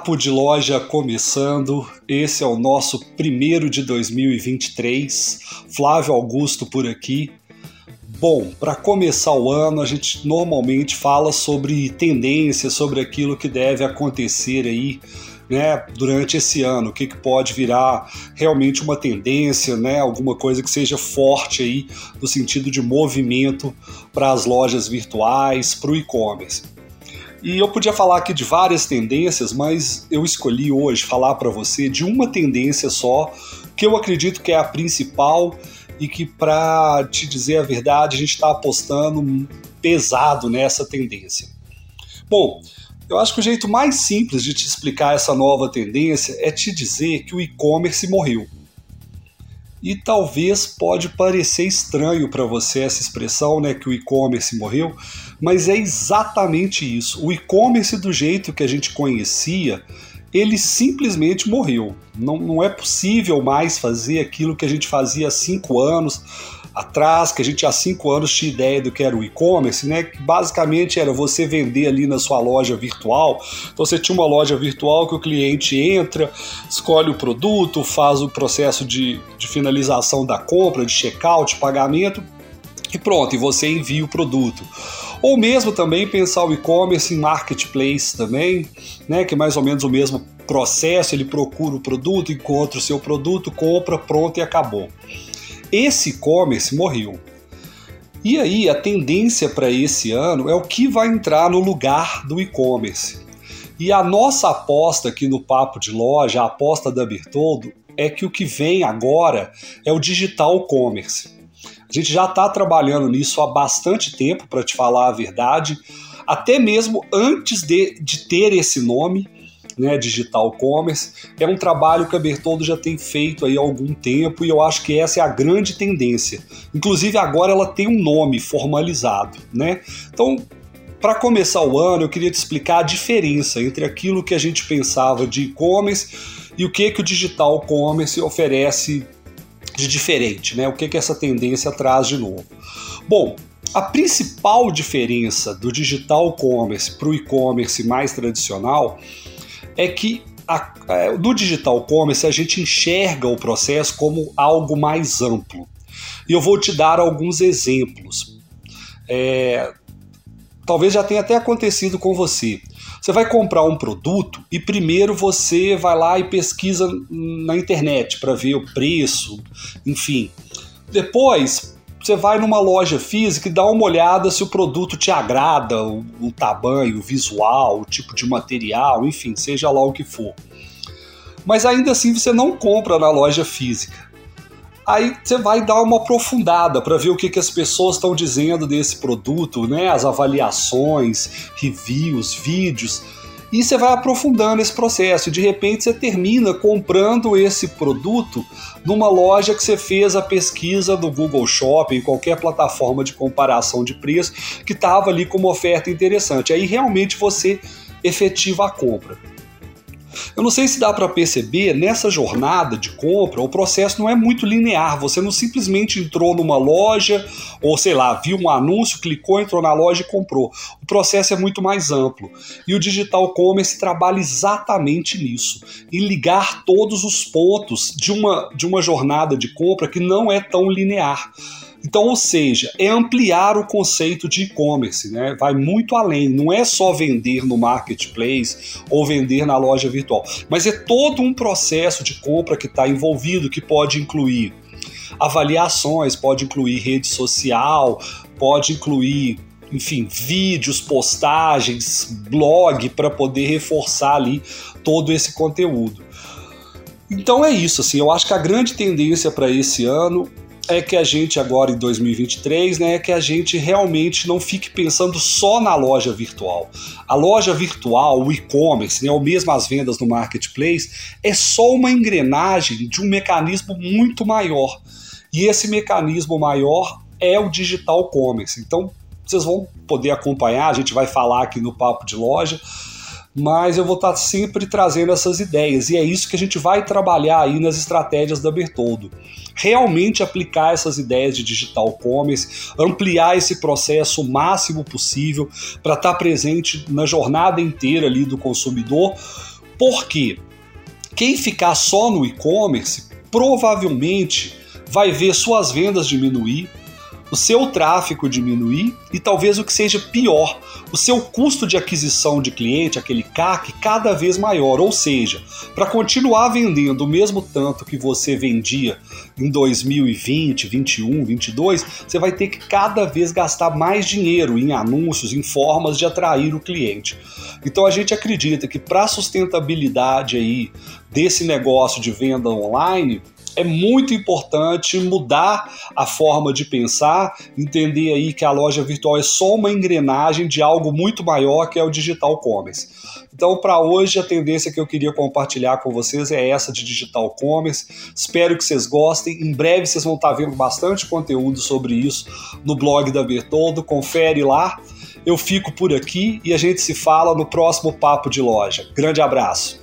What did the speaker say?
Papo de Loja começando. Esse é o nosso primeiro de 2023. Flávio Augusto por aqui. Bom, para começar o ano, a gente normalmente fala sobre tendências, sobre aquilo que deve acontecer aí né, durante esse ano, o que, que pode virar realmente uma tendência, né, alguma coisa que seja forte aí no sentido de movimento para as lojas virtuais, para o e-commerce. E eu podia falar aqui de várias tendências, mas eu escolhi hoje falar para você de uma tendência só, que eu acredito que é a principal e que, para te dizer a verdade, a gente está apostando pesado nessa tendência. Bom, eu acho que o jeito mais simples de te explicar essa nova tendência é te dizer que o e-commerce morreu. E talvez pode parecer estranho para você essa expressão, né, que o e-commerce morreu, mas é exatamente isso. O e-commerce do jeito que a gente conhecia, ele simplesmente morreu. Não, não é possível mais fazer aquilo que a gente fazia há cinco anos atrás, que a gente há cinco anos tinha ideia do que era o e-commerce, né? Que basicamente era você vender ali na sua loja virtual. Então você tinha uma loja virtual que o cliente entra, escolhe o produto, faz o processo de, de finalização da compra, de checkout, pagamento e pronto, e você envia o produto. Ou mesmo também pensar o e-commerce em marketplace também, né, que é mais ou menos o mesmo processo, ele procura o produto, encontra o seu produto, compra, pronto e acabou. Esse e-commerce morreu. E aí a tendência para esse ano é o que vai entrar no lugar do e-commerce. E a nossa aposta aqui no Papo de Loja, a aposta da Bertoldo, é que o que vem agora é o digital commerce. A gente já está trabalhando nisso há bastante tempo, para te falar a verdade, até mesmo antes de, de ter esse nome, né, digital commerce. É um trabalho que a Bertoldo já tem feito aí há algum tempo e eu acho que essa é a grande tendência. Inclusive agora ela tem um nome formalizado, né? Então, para começar o ano, eu queria te explicar a diferença entre aquilo que a gente pensava de e-commerce e o que que o digital commerce oferece de diferente, né? O que, que essa tendência traz de novo? Bom, a principal diferença do digital commerce para o e-commerce mais tradicional é que a, é, no digital commerce a gente enxerga o processo como algo mais amplo. E eu vou te dar alguns exemplos. É, talvez já tenha até acontecido com você. Você vai comprar um produto e primeiro você vai lá e pesquisa na internet para ver o preço, enfim. Depois você vai numa loja física e dá uma olhada se o produto te agrada, o, o tamanho, o visual, o tipo de material, enfim, seja lá o que for. Mas ainda assim você não compra na loja física. Aí você vai dar uma aprofundada para ver o que, que as pessoas estão dizendo desse produto, né? As avaliações, reviews, vídeos. E você vai aprofundando esse processo. De repente você termina comprando esse produto numa loja que você fez a pesquisa do Google Shopping, qualquer plataforma de comparação de preço, que estava ali com uma oferta interessante. Aí realmente você efetiva a compra. Eu não sei se dá para perceber, nessa jornada de compra, o processo não é muito linear. Você não simplesmente entrou numa loja, ou sei lá, viu um anúncio, clicou, entrou na loja e comprou. O processo é muito mais amplo. E o digital commerce trabalha exatamente nisso, em ligar todos os pontos de uma, de uma jornada de compra que não é tão linear. Então, ou seja, é ampliar o conceito de e-commerce, né? Vai muito além, não é só vender no marketplace ou vender na loja virtual, mas é todo um processo de compra que está envolvido, que pode incluir avaliações, pode incluir rede social, pode incluir enfim, vídeos, postagens, blog para poder reforçar ali todo esse conteúdo. Então é isso, assim, eu acho que a grande tendência para esse ano é que a gente agora em 2023, né, é que a gente realmente não fique pensando só na loja virtual. A loja virtual, o e-commerce, né, ou mesmo as vendas no marketplace, é só uma engrenagem de um mecanismo muito maior. E esse mecanismo maior é o digital commerce. Então, vocês vão poder acompanhar, a gente vai falar aqui no papo de loja mas eu vou estar sempre trazendo essas ideias e é isso que a gente vai trabalhar aí nas estratégias da Bertoldo. Realmente aplicar essas ideias de digital commerce, ampliar esse processo o máximo possível para estar presente na jornada inteira ali do consumidor, Por quê? Quem ficar só no e-commerce provavelmente vai ver suas vendas diminuir, o seu tráfego diminuir e talvez o que seja pior, o seu custo de aquisição de cliente, aquele CAC, cada vez maior. Ou seja, para continuar vendendo o mesmo tanto que você vendia em 2020, 21, 22, você vai ter que cada vez gastar mais dinheiro em anúncios, em formas de atrair o cliente. Então a gente acredita que para a sustentabilidade aí desse negócio de venda online, é muito importante mudar a forma de pensar, entender aí que a loja virtual é só uma engrenagem de algo muito maior que é o digital commerce. Então, para hoje, a tendência que eu queria compartilhar com vocês é essa de digital commerce. Espero que vocês gostem. Em breve vocês vão estar vendo bastante conteúdo sobre isso no blog da Bertoldo. Confere lá. Eu fico por aqui e a gente se fala no próximo Papo de Loja. Grande abraço!